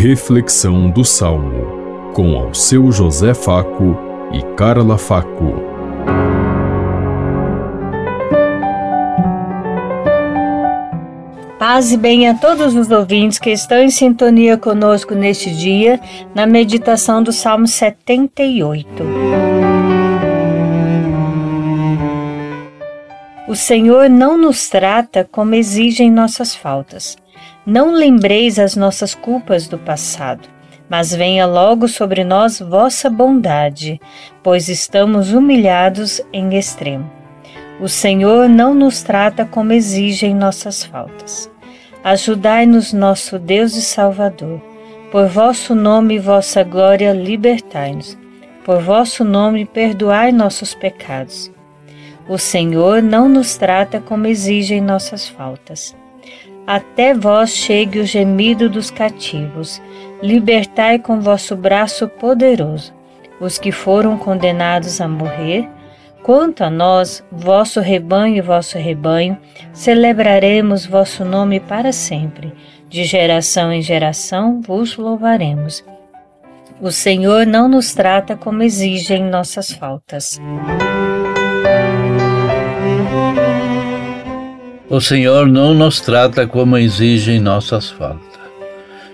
Reflexão do Salmo, com ao seu José Faco e Carla Faco. Paz e bem a todos os ouvintes que estão em sintonia conosco neste dia, na meditação do Salmo 78. O Senhor não nos trata como exigem nossas faltas não lembreis as nossas culpas do passado, mas venha logo sobre nós vossa bondade, pois estamos humilhados em extremo. O Senhor não nos trata como exigem nossas faltas. Ajudai-nos, nosso Deus e Salvador. Por vosso nome e vossa glória, libertai-nos. Por vosso nome, perdoai nossos pecados. O Senhor não nos trata como exigem nossas faltas até vós chegue o gemido dos cativos. Libertai com vosso braço poderoso os que foram condenados a morrer. Quanto a nós, vosso rebanho e vosso rebanho, celebraremos vosso nome para sempre. De geração em geração vos louvaremos. O Senhor não nos trata como exigem nossas faltas. O Senhor não nos trata como exigem nossas faltas.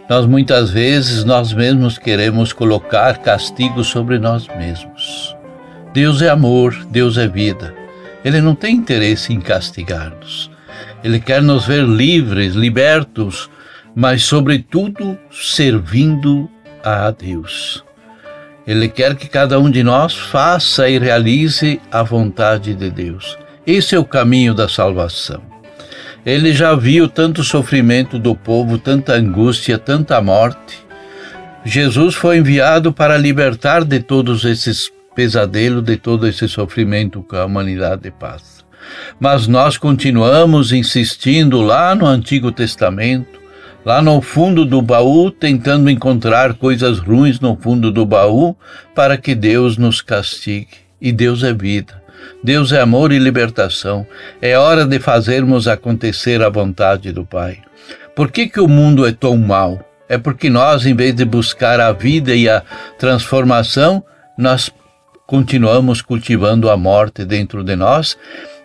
Nós muitas vezes nós mesmos queremos colocar castigo sobre nós mesmos. Deus é amor, Deus é vida. Ele não tem interesse em castigar-nos. Ele quer nos ver livres, libertos, mas sobretudo servindo a Deus. Ele quer que cada um de nós faça e realize a vontade de Deus. Esse é o caminho da salvação. Ele já viu tanto sofrimento do povo, tanta angústia, tanta morte. Jesus foi enviado para libertar de todos esses pesadelos, de todo esse sofrimento que a humanidade passa. Mas nós continuamos insistindo lá no Antigo Testamento, lá no fundo do baú, tentando encontrar coisas ruins no fundo do baú para que Deus nos castigue. E Deus é vida. Deus é amor e libertação. É hora de fazermos acontecer a vontade do Pai. Por que, que o mundo é tão mau? É porque nós, em vez de buscar a vida e a transformação, nós continuamos cultivando a morte dentro de nós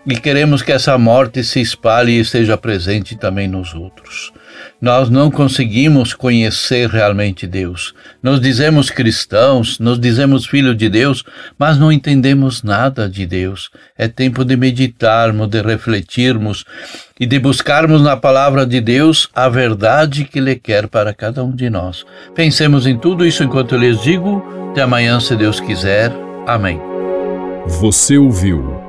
e queremos que essa morte se espalhe e esteja presente também nos outros nós não conseguimos conhecer realmente Deus. Nós dizemos cristãos, nos dizemos filhos de Deus, mas não entendemos nada de Deus. É tempo de meditarmos, de refletirmos e de buscarmos na palavra de Deus a verdade que Ele quer para cada um de nós. Pensemos em tudo isso enquanto eu lhes digo. Até amanhã, se Deus quiser. Amém. Você ouviu